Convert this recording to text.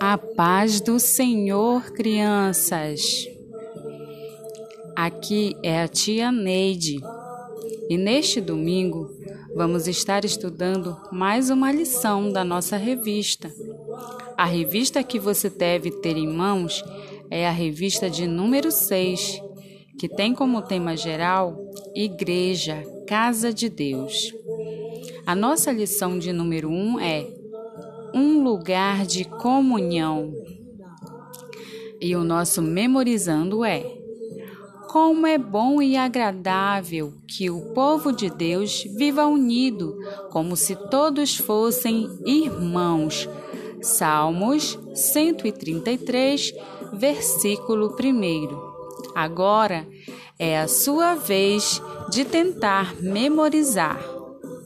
A paz do Senhor, crianças. Aqui é a tia Neide e neste domingo vamos estar estudando mais uma lição da nossa revista. A revista que você deve ter em mãos é a revista de número 6, que tem como tema geral Igreja, Casa de Deus. A nossa lição de número 1 é um lugar de comunhão. E o nosso memorizando é: Como é bom e agradável que o povo de Deus viva unido, como se todos fossem irmãos. Salmos 133, versículo 1. Agora é a sua vez de tentar memorizar.